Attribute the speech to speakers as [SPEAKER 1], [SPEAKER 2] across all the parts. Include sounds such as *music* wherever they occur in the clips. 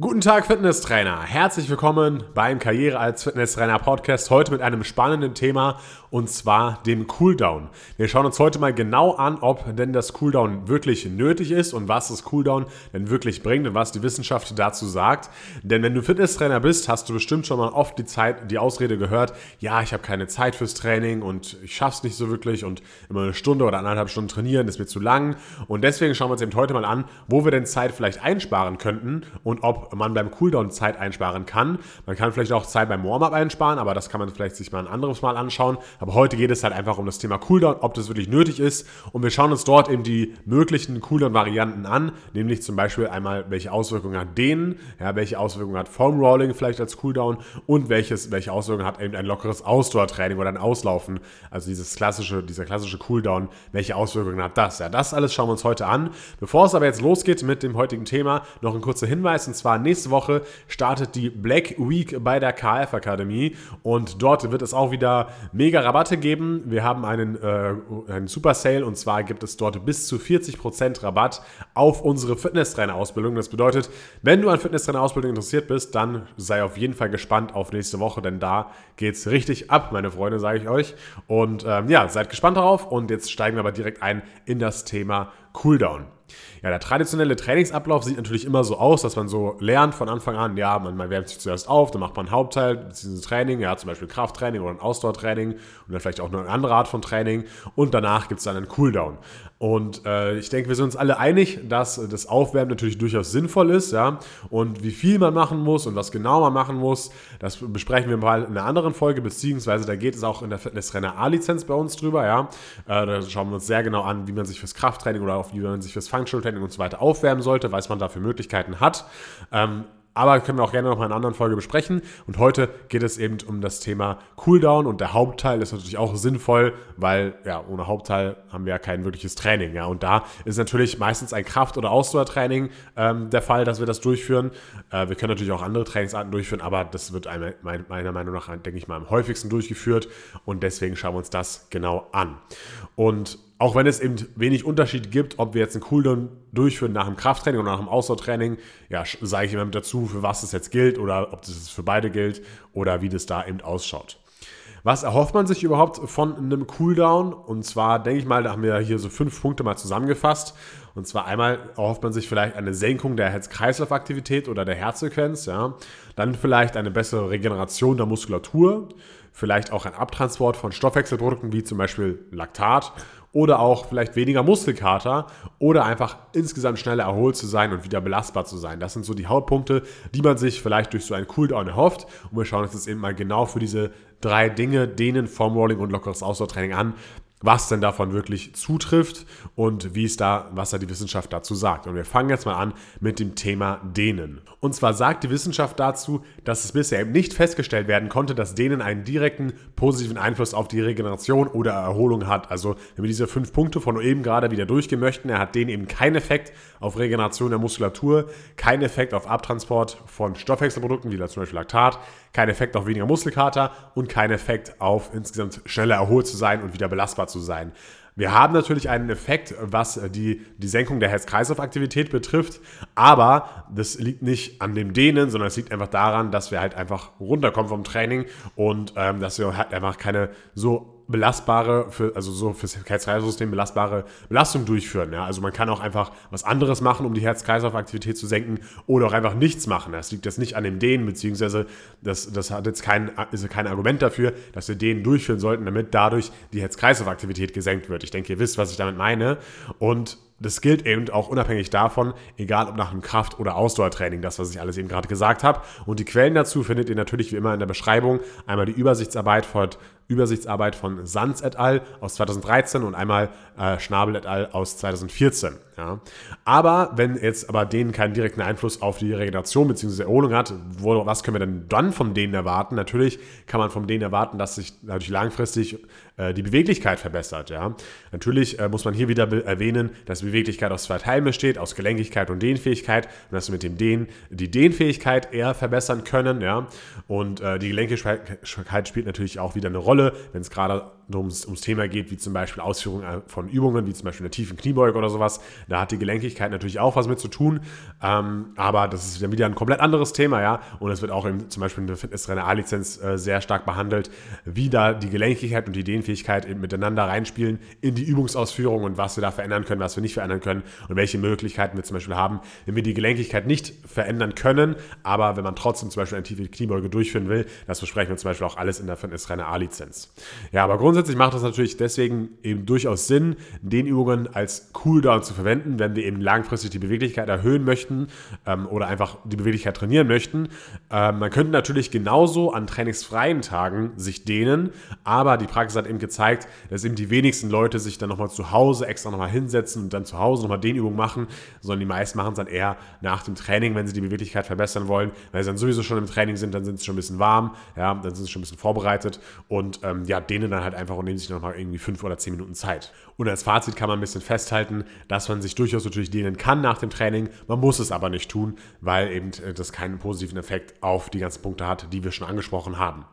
[SPEAKER 1] Guten Tag, Fitnesstrainer. Herzlich willkommen beim Karriere als Fitnesstrainer Podcast. Heute mit einem spannenden Thema und zwar dem Cooldown. Wir schauen uns heute mal genau an, ob denn das Cooldown wirklich nötig ist und was das Cooldown denn wirklich bringt und was die Wissenschaft dazu sagt. Denn wenn du Fitnesstrainer bist, hast du bestimmt schon mal oft die Zeit, die Ausrede gehört, ja, ich habe keine Zeit fürs Training und ich schaff's nicht so wirklich und immer eine Stunde oder anderthalb Stunden trainieren ist mir zu lang. Und deswegen schauen wir uns eben heute mal an, wo wir denn Zeit vielleicht einsparen könnten und ob man beim Cooldown Zeit einsparen kann. Man kann vielleicht auch Zeit beim Warm-up einsparen, aber das kann man vielleicht sich mal ein anderes Mal anschauen. Aber heute geht es halt einfach um das Thema Cooldown, ob das wirklich nötig ist. Und wir schauen uns dort eben die möglichen Cooldown-Varianten an, nämlich zum Beispiel einmal, welche Auswirkungen hat Dehnen, ja, welche Auswirkungen hat Foam Rolling vielleicht als Cooldown und welches, welche Auswirkungen hat eben ein lockeres Ausdauertraining oder ein Auslaufen, also dieses klassische, dieser klassische Cooldown, welche Auswirkungen hat das? Ja, das alles schauen wir uns heute an. Bevor es aber jetzt losgeht mit dem heutigen Thema, noch ein kurzer Hinweis und zwar nächste Woche startet die Black Week bei der KF Akademie und dort wird es auch wieder mega Rabatte geben. Wir haben einen, äh, einen Super Sale und zwar gibt es dort bis zu 40% Rabatt auf unsere Fitnesstrainer-Ausbildung. Das bedeutet, wenn du an Fitnesstrainer-Ausbildung interessiert bist, dann sei auf jeden Fall gespannt auf nächste Woche, denn da geht es richtig ab, meine Freunde, sage ich euch. Und ähm, ja, seid gespannt darauf und jetzt steigen wir aber direkt ein in das Thema Cooldown. Ja, der traditionelle Trainingsablauf sieht natürlich immer so aus, dass man so lernt von Anfang an, ja, man, man wärmt sich zuerst auf, dann macht man ein Hauptteil, beziehungsweise Training, ja, zum Beispiel Krafttraining oder ein Ausdauertraining und dann vielleicht auch eine andere Art von Training und danach gibt es dann einen Cooldown. Und äh, ich denke, wir sind uns alle einig, dass das Aufwärmen natürlich durchaus sinnvoll ist, ja. Und wie viel man machen muss und was genau man machen muss, das besprechen wir mal in einer anderen Folge, beziehungsweise da geht es auch in der Fitnesstrainer A-Lizenz bei uns drüber, ja. Äh, da schauen wir uns sehr genau an, wie man sich fürs Krafttraining oder auf wie man sich fürs Functional Training und so weiter aufwärmen sollte, was man da für Möglichkeiten hat. Ähm, aber können wir auch gerne noch mal in einer anderen Folge besprechen. Und heute geht es eben um das Thema Cooldown und der Hauptteil ist natürlich auch sinnvoll, weil ja, ohne Hauptteil haben wir ja kein wirkliches Training. Ja. Und da ist natürlich meistens ein Kraft- oder Ausdauertraining ähm, der Fall, dass wir das durchführen. Äh, wir können natürlich auch andere Trainingsarten durchführen, aber das wird meiner Meinung nach, denke ich mal, am häufigsten durchgeführt. Und deswegen schauen wir uns das genau an. Und auch wenn es eben wenig Unterschied gibt, ob wir jetzt einen Cooldown durchführen nach dem Krafttraining oder nach dem Ausdauertraining, ja, sage ich immer mit dazu, für was es jetzt gilt oder ob das für beide gilt oder wie das da eben ausschaut. Was erhofft man sich überhaupt von einem Cooldown? Und zwar denke ich mal, da haben wir hier so fünf Punkte mal zusammengefasst. Und zwar einmal erhofft man sich vielleicht eine Senkung der Herz-Kreislauf-Aktivität oder der Herzfrequenz, ja. Dann vielleicht eine bessere Regeneration der Muskulatur, vielleicht auch ein Abtransport von Stoffwechselprodukten wie zum Beispiel Laktat oder auch vielleicht weniger Muskelkater oder einfach insgesamt schneller erholt zu sein und wieder belastbar zu sein. Das sind so die Hauptpunkte, die man sich vielleicht durch so einen Cooldown erhofft. Und wir schauen uns jetzt eben mal genau für diese drei Dinge, denen Formrolling und lockeres Ausdauertraining an, was denn davon wirklich zutrifft und wie es da, was da die Wissenschaft dazu sagt. Und wir fangen jetzt mal an mit dem Thema Dehnen. Und zwar sagt die Wissenschaft dazu, dass es bisher eben nicht festgestellt werden konnte, dass Dehnen einen direkten positiven Einfluss auf die Regeneration oder Erholung hat. Also wenn wir diese fünf Punkte von eben gerade wieder durchgehen möchten, er hat Dehnen eben keinen Effekt auf Regeneration der Muskulatur, keinen Effekt auf Abtransport von Stoffwechselprodukten, wie zum Beispiel Laktat, keinen Effekt auf weniger Muskelkater und keinen Effekt auf insgesamt schneller erholt zu sein und wieder belastbar zu sein. Wir haben natürlich einen Effekt, was die, die Senkung der Herz-Kreislauf-Aktivität betrifft, aber das liegt nicht an dem Dehnen, sondern es liegt einfach daran, dass wir halt einfach runterkommen vom Training und ähm, dass wir halt einfach keine so belastbare, für, also so fürs Herz-Kreislauf-System belastbare Belastung durchführen. Ja? Also man kann auch einfach was anderes machen, um die Herz-Kreislauf-Aktivität zu senken oder auch einfach nichts machen. Das liegt jetzt nicht an dem Dehnen, beziehungsweise das, das hat jetzt kein, ist kein Argument dafür, dass wir Dehnen durchführen sollten, damit dadurch die Herz-Kreislauf-Aktivität gesenkt wird. Ich denke, ihr wisst, was ich damit meine. Und das gilt eben auch unabhängig davon, egal ob nach einem Kraft- oder Ausdauertraining, das, was ich alles eben gerade gesagt habe. Und die Quellen dazu findet ihr natürlich wie immer in der Beschreibung. Einmal die Übersichtsarbeit von Übersichtsarbeit von Sanz et al. aus 2013 und einmal äh, Schnabel et al. aus 2014. Ja. Aber wenn jetzt aber denen keinen direkten Einfluss auf die Regeneration bzw. Erholung hat, wo, was können wir denn dann von denen erwarten? Natürlich kann man von denen erwarten, dass sich natürlich langfristig äh, die Beweglichkeit verbessert. Ja. Natürlich äh, muss man hier wieder erwähnen, dass Beweglichkeit aus zwei Teilen besteht, aus Gelenkigkeit und Dehnfähigkeit und dass wir mit dem Dehnen die Dehnfähigkeit eher verbessern können. Ja. Und äh, die Gelenkigkeit spielt natürlich auch wieder eine Rolle Rolle, wenn es gerade ums, ums Thema geht, wie zum Beispiel Ausführung äh, von Übungen, wie zum Beispiel eine tiefen Kniebeuge oder sowas. Da hat die Gelenkigkeit natürlich auch was mit zu tun. Ähm, aber das ist dann wieder ein komplett anderes Thema, ja. Und es wird auch im, zum Beispiel in der Fitnesstrainer A-Lizenz äh, sehr stark behandelt, wie da die Gelenkigkeit und die Dehnfähigkeit eben miteinander reinspielen in die Übungsausführung und was wir da verändern können, was wir nicht verändern können und welche Möglichkeiten wir zum Beispiel haben, wenn wir die Gelenkigkeit nicht verändern können, aber wenn man trotzdem zum Beispiel eine tiefe Kniebeuge durchführen will, das besprechen wir zum Beispiel auch alles in der Fitnesstrainer A-Lizenz. Ja, aber grundsätzlich macht das natürlich deswegen eben durchaus Sinn, den Übungen als Cooldown zu verwenden, wenn wir eben langfristig die Beweglichkeit erhöhen möchten ähm, oder einfach die Beweglichkeit trainieren möchten. Ähm, man könnte natürlich genauso an trainingsfreien Tagen sich dehnen, aber die Praxis hat eben gezeigt, dass eben die wenigsten Leute sich dann nochmal zu Hause extra nochmal hinsetzen und dann zu Hause nochmal Dehnübungen machen, sondern die meisten machen es dann eher nach dem Training, wenn sie die Beweglichkeit verbessern wollen, weil sie dann sowieso schon im Training sind, dann sind sie schon ein bisschen warm, ja, dann sind sie schon ein bisschen vorbereitet und ähm, ja, dehnen dann halt einfach und nehmen sich nochmal irgendwie fünf oder zehn Minuten Zeit. Und als Fazit kann man ein bisschen festhalten, dass man sich durchaus natürlich dehnen kann nach dem Training, man muss es aber nicht tun, weil eben äh, das keinen positiven Effekt auf die ganzen Punkte hat, die wir schon angesprochen haben.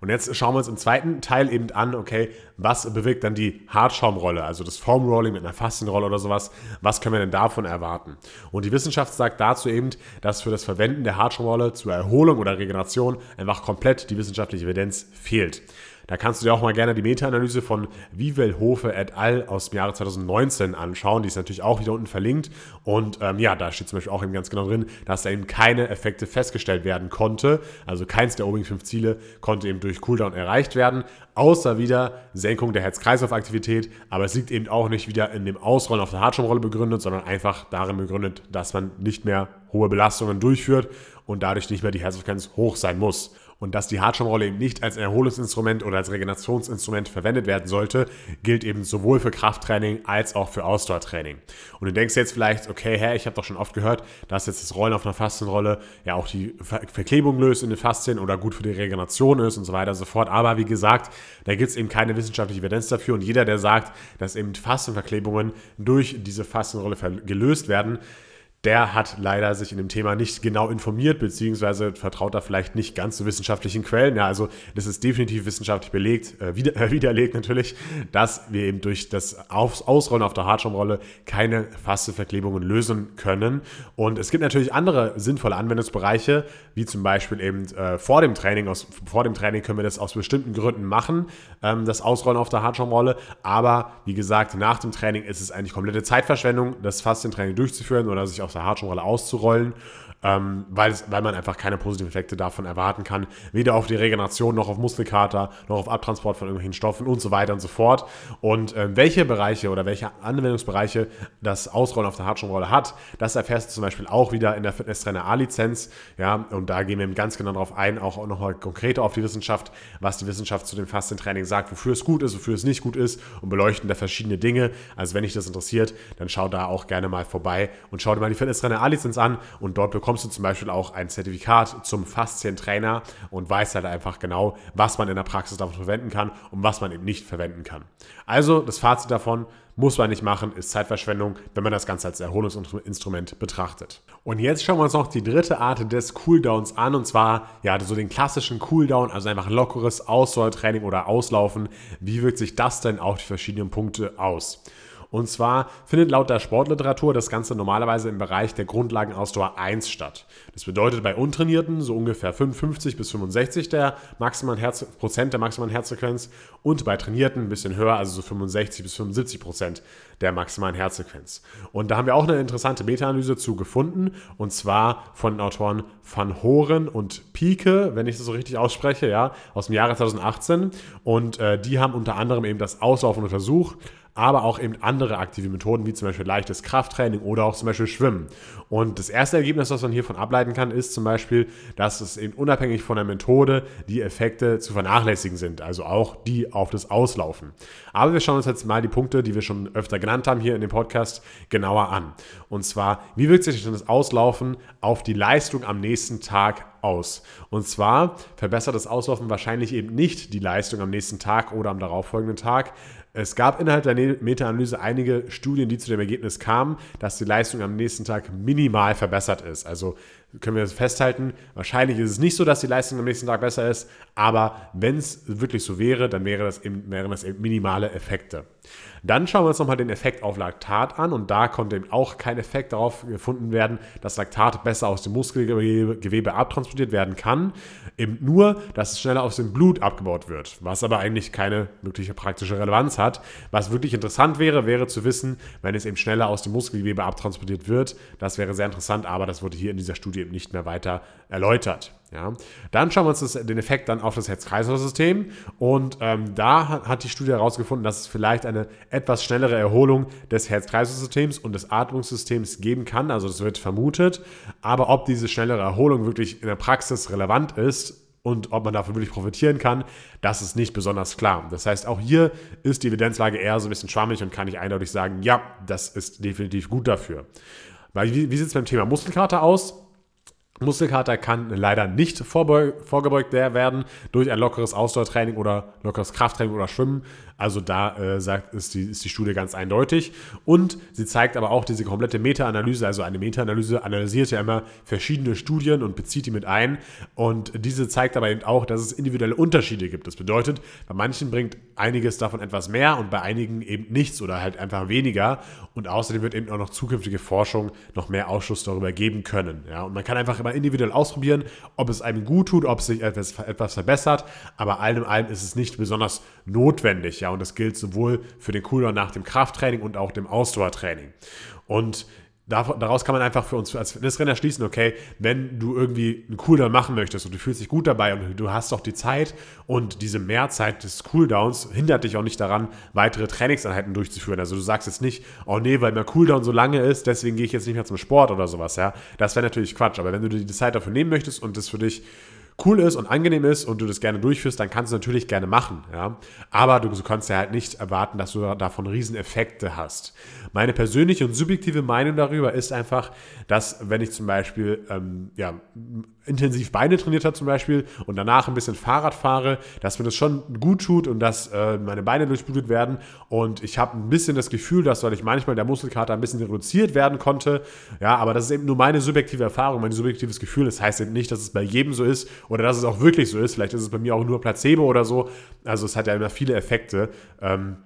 [SPEAKER 1] Und jetzt schauen wir uns im zweiten Teil eben an, okay, was bewirkt dann die Hartschaumrolle, also das Foam Rolling mit einer Faszienrolle oder sowas, was können wir denn davon erwarten? Und die Wissenschaft sagt dazu eben, dass für das Verwenden der Hartschaumrolle zur Erholung oder Regeneration einfach komplett die wissenschaftliche Evidenz fehlt. Da kannst du dir auch mal gerne die Meta-Analyse von Wiewel-Hofe et al. aus dem Jahre 2019 anschauen. Die ist natürlich auch wieder unten verlinkt. Und ähm, ja, da steht zum Beispiel auch eben ganz genau drin, dass da eben keine Effekte festgestellt werden konnte. Also keins der obigen fünf Ziele konnte eben durch Cooldown erreicht werden, außer wieder Senkung der Herz-Kreislauf-Aktivität. Aber es liegt eben auch nicht wieder in dem Ausrollen auf der Hartschirmrolle begründet, sondern einfach darin begründet, dass man nicht mehr hohe Belastungen durchführt und dadurch nicht mehr die Herzfrequenz hoch sein muss und dass die Hartschirmrolle eben nicht als Erholungsinstrument oder als Regenerationsinstrument verwendet werden sollte, gilt eben sowohl für Krafttraining als auch für Ausdauertraining. Und du denkst jetzt vielleicht, okay, hä, ich habe doch schon oft gehört, dass jetzt das Rollen auf einer Faszienrolle ja auch die Ver Verklebung löst in den Faszien oder gut für die Regeneration ist und so weiter und so fort. Aber wie gesagt, da gibt es eben keine wissenschaftliche Evidenz dafür und jeder, der sagt, dass eben Faszienverklebungen durch diese Faszienrolle gelöst werden, der hat leider sich in dem Thema nicht genau informiert, beziehungsweise vertraut da vielleicht nicht ganz zu wissenschaftlichen Quellen. Ja, also das ist definitiv wissenschaftlich belegt, äh, wieder, äh, *laughs* widerlegt natürlich, dass wir eben durch das Aus Ausrollen auf der Hartschaumrolle keine Fasseverklebungen lösen können. Und es gibt natürlich andere sinnvolle Anwendungsbereiche, wie zum Beispiel eben äh, vor dem Training. Aus, vor dem Training können wir das aus bestimmten Gründen machen, ähm, das Ausrollen auf der Hartschaumrolle. Aber wie gesagt, nach dem Training ist es eigentlich komplette Zeitverschwendung, das Faszientraining durchzuführen oder sich auf der Hartschale auszurollen, ähm, weil, es, weil man einfach keine positiven Effekte davon erwarten kann. Weder auf die Regeneration, noch auf Muskelkater, noch auf Abtransport von irgendwelchen Stoffen und so weiter und so fort. Und äh, welche Bereiche oder welche Anwendungsbereiche das Ausrollen auf der Hartschirmrolle hat, das erfährst du zum Beispiel auch wieder in der Fitnesstrainer A-Lizenz. Ja, und da gehen wir ganz genau darauf ein, auch nochmal konkreter auf die Wissenschaft, was die Wissenschaft zu dem Fastentraining sagt, wofür es gut ist, wofür es nicht gut ist und beleuchten da verschiedene Dinge. Also wenn dich das interessiert, dann schau da auch gerne mal vorbei und schau dir mal die Fitnesstrainer A-Lizenz an und dort bekommst bekommst du zum Beispiel auch ein Zertifikat zum Faszientrainer und weißt halt einfach genau, was man in der Praxis davon verwenden kann und was man eben nicht verwenden kann. Also das Fazit davon, muss man nicht machen, ist Zeitverschwendung, wenn man das Ganze als Erholungsinstrument betrachtet. Und jetzt schauen wir uns noch die dritte Art des Cooldowns an und zwar ja so den klassischen Cooldown, also einfach lockeres Ausdauertraining oder Auslaufen. Wie wirkt sich das denn auf die verschiedenen Punkte aus? Und zwar findet laut der Sportliteratur das Ganze normalerweise im Bereich der Grundlagenausdauer 1 statt. Das bedeutet bei Untrainierten so ungefähr 55 bis 65 der maximalen Herz Prozent der maximalen Herzfrequenz und bei Trainierten ein bisschen höher, also so 65 bis 75 Prozent der maximalen Herzfrequenz. Und da haben wir auch eine interessante Meta-Analyse zu gefunden und zwar von den Autoren Van Horen und Pieke, wenn ich das so richtig ausspreche, ja, aus dem Jahre 2018. Und äh, die haben unter anderem eben das Auslaufen untersucht aber auch eben andere aktive Methoden, wie zum Beispiel leichtes Krafttraining oder auch zum Beispiel Schwimmen. Und das erste Ergebnis, was man hiervon ableiten kann, ist zum Beispiel, dass es eben unabhängig von der Methode die Effekte zu vernachlässigen sind, also auch die auf das Auslaufen. Aber wir schauen uns jetzt mal die Punkte, die wir schon öfter genannt haben hier in dem Podcast, genauer an. Und zwar, wie wirkt sich denn das Auslaufen auf die Leistung am nächsten Tag aus. Und zwar verbessert das Auslaufen wahrscheinlich eben nicht die Leistung am nächsten Tag oder am darauffolgenden Tag, Es gab innerhalb der Meta-Analyse einige Studien, die zu dem Ergebnis kamen, dass die Leistung am nächsten Tag minimal verbessert ist. Also können wir festhalten, wahrscheinlich ist es nicht so, dass die Leistung am nächsten Tag besser ist, aber wenn es wirklich so wäre, dann wäre das eben, wären das eben minimale Effekte. Dann schauen wir uns nochmal den Effekt auf Laktat an und da konnte eben auch kein Effekt darauf gefunden werden, dass Laktat besser aus dem Muskelgewebe abtransportiert werden kann. Eben nur, dass es schneller aus dem Blut abgebaut wird, was aber eigentlich keine wirkliche praktische Relevanz hat. Was wirklich interessant wäre, wäre zu wissen, wenn es eben schneller aus dem Muskelgewebe abtransportiert wird. Das wäre sehr interessant, aber das wurde hier in dieser Studie eben nicht mehr weiter erläutert. Ja. Dann schauen wir uns das, den Effekt dann auf das Herz-Kreislauf-System und ähm, da hat, die Studie herausgefunden, dass es vielleicht eine etwas schnellere Erholung des Herz-Kreislauf-Systems und des Atmungssystems geben kann. Also das wird vermutet, aber ob diese schnellere Erholung wirklich in der Praxis relevant ist und ob man davon wirklich profitieren kann, das ist nicht besonders klar. Das heißt, auch hier ist die Evidenzlage eher so ein bisschen schwammig und kann ich eindeutig sagen, ja, das ist definitiv gut dafür. Weil wie, wie sieht es beim Thema Muskelkater aus? Muskelkater kann leider nicht vorgebeugt werden durch ein lockeres Ausdauertraining oder lockeres Krafttraining oder Schwimmen. Also da äh, sagt, ist, die, ist die Studie ganz eindeutig. Und sie zeigt aber auch diese komplette Meta-Analyse, also eine Meta-Analyse analysiert ja immer verschiedene Studien und bezieht die mit ein. Und diese zeigt aber eben auch, dass es individuelle Unterschiede gibt. Das bedeutet, bei manchen bringt einiges davon etwas mehr und bei einigen eben nichts oder halt einfach weniger. Und außerdem wird eben auch noch zukünftige Forschung noch mehr Ausschuss darüber geben können. Ja? Und man kann einfach immer individuell ausprobieren, ob es einem gut tut, ob sich etwas, etwas verbessert. Aber allem in allem ist es nicht besonders notwendig. Ja? und das gilt sowohl für den Cooldown nach dem Krafttraining und auch dem Ausdauertraining. Und daraus kann man einfach für uns als Fitnesstrainer schließen, okay, wenn du irgendwie einen Cooldown machen möchtest und du fühlst dich gut dabei und du hast doch die Zeit und diese Mehrzeit des Cooldowns hindert dich auch nicht daran, weitere Trainingseinheiten durchzuführen. Also du sagst jetzt nicht, oh nee, weil mein Cooldown so lange ist, deswegen gehe ich jetzt nicht mehr zum Sport oder sowas, ja. Das wäre natürlich Quatsch, aber wenn du dir die Zeit dafür nehmen möchtest und das für dich cool ist und angenehm ist und du das gerne durchführst, dann kannst du natürlich gerne machen. Ja? Aber du kannst ja halt nicht erwarten, dass du davon Rieseneffekte hast. Meine persönliche und subjektive Meinung darüber ist einfach, dass wenn ich zum Beispiel ähm, ja, intensiv Beine trainiert habe zum Beispiel und danach ein bisschen Fahrrad fahre, dass mir das schon gut tut und dass äh, meine Beine durchblutet werden und ich habe ein bisschen das Gefühl, dass dadurch manchmal der Muskelkater ein bisschen reduziert werden konnte. Ja, aber das ist eben nur meine subjektive Erfahrung, mein subjektives Gefühl. Das heißt eben nicht, dass es bei jedem so ist oder dass es auch wirklich so ist. Vielleicht ist es bei mir auch nur Placebo oder so. Also es hat ja immer viele Effekte. Ähm,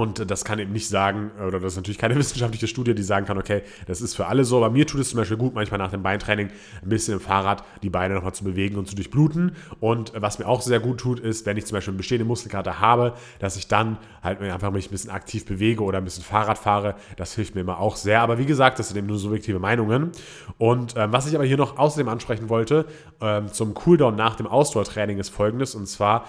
[SPEAKER 1] und das kann eben nicht sagen, oder das ist natürlich keine *laughs* wissenschaftliche Studie, die sagen kann, okay, das ist für alle so. Aber mir tut es zum Beispiel gut, manchmal nach dem Beintraining ein bisschen im Fahrrad die Beine nochmal zu bewegen und zu durchbluten. Und was mir auch sehr gut tut, ist, wenn ich zum Beispiel eine bestehende Muskelkater habe, dass ich dann halt einfach mich ein bisschen aktiv bewege oder ein bisschen Fahrrad fahre. Das hilft mir immer auch sehr. Aber wie gesagt, das sind eben nur subjektive Meinungen. Und ähm, was ich aber hier noch außerdem ansprechen wollte, ähm, zum Cooldown nach dem Ausdauertraining ist folgendes. Und zwar,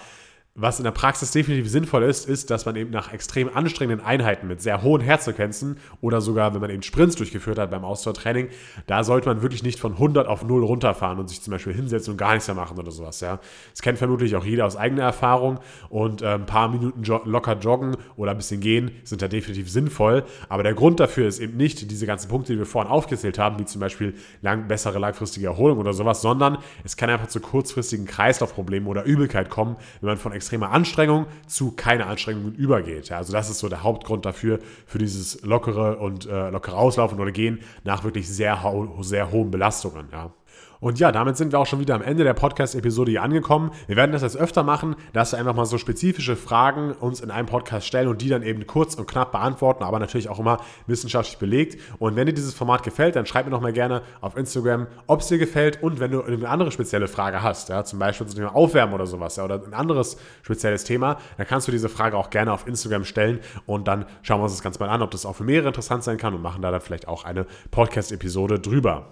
[SPEAKER 1] was in der Praxis definitiv sinnvoll ist, ist, dass man eben nach extrem anstrengenden Einheiten mit sehr hohen Herzfrequenzen oder sogar, wenn man eben Sprints durchgeführt hat beim Ausdauertraining, da sollte man wirklich nicht von 100 auf 0 runterfahren und sich zum Beispiel hinsetzen und gar nichts mehr machen oder sowas. Ja. Das kennt vermutlich auch jeder aus eigener Erfahrung und äh, ein paar Minuten jo locker joggen oder ein bisschen gehen sind da definitiv sinnvoll. Aber der Grund dafür ist eben nicht diese ganzen Punkte, die wir vorhin aufgezählt haben, wie zum Beispiel lang, bessere langfristige Erholung oder sowas, sondern es kann einfach zu kurzfristigen Kreislaufproblemen oder Übelkeit kommen, wenn man von extrem extreme Anstrengung zu keine Anstrengungen übergeht. Ja, also das ist so der Hauptgrund dafür, für dieses lockere und äh, lockere Auslaufen oder Gehen nach wirklich sehr, sehr hohen Belastungen. Ja. Und ja, damit sind wir auch schon wieder am Ende der Podcast-Episode hier angekommen. Wir werden das jetzt öfter machen, dass wir einfach mal so spezifische Fragen uns in einem Podcast stellen und die dann eben kurz und knapp beantworten, aber natürlich auch immer wissenschaftlich belegt. Und wenn dir dieses Format gefällt, dann schreib mir noch mal gerne auf Instagram, ob es dir gefällt und wenn du eine andere spezielle Frage hast, ja, zum Beispiel zum Thema Aufwärmen oder sowas, ja, oder ein anderes spezielles Thema, dann kannst du diese Frage auch gerne auf Instagram stellen und dann schauen wir uns das Ganze mal an, ob das auch für mehrere interessant sein kann und machen da dann vielleicht auch eine Podcast-Episode drüber.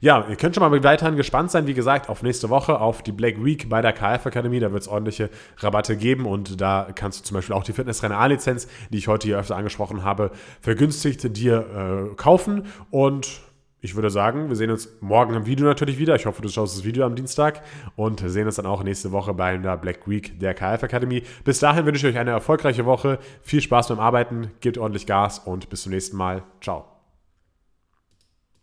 [SPEAKER 1] Ja, ihr könnt schon mal weiterhin kann gespannt sein, wie gesagt, auf nächste Woche, auf die Black Week bei der KF Akademie. Da wird es ordentliche Rabatte geben und da kannst du zum Beispiel auch die Fitnesstrainer A-Lizenz, die ich heute hier öfter angesprochen habe, vergünstigt dir äh, kaufen. Und ich würde sagen, wir sehen uns morgen im Video natürlich wieder. Ich hoffe, du schaust das Video am Dienstag und sehen uns dann auch nächste Woche bei der Black Week der KF Akademie. Bis dahin wünsche ich euch eine erfolgreiche Woche. Viel Spaß beim Arbeiten, gebt ordentlich Gas und bis zum nächsten Mal. Ciao.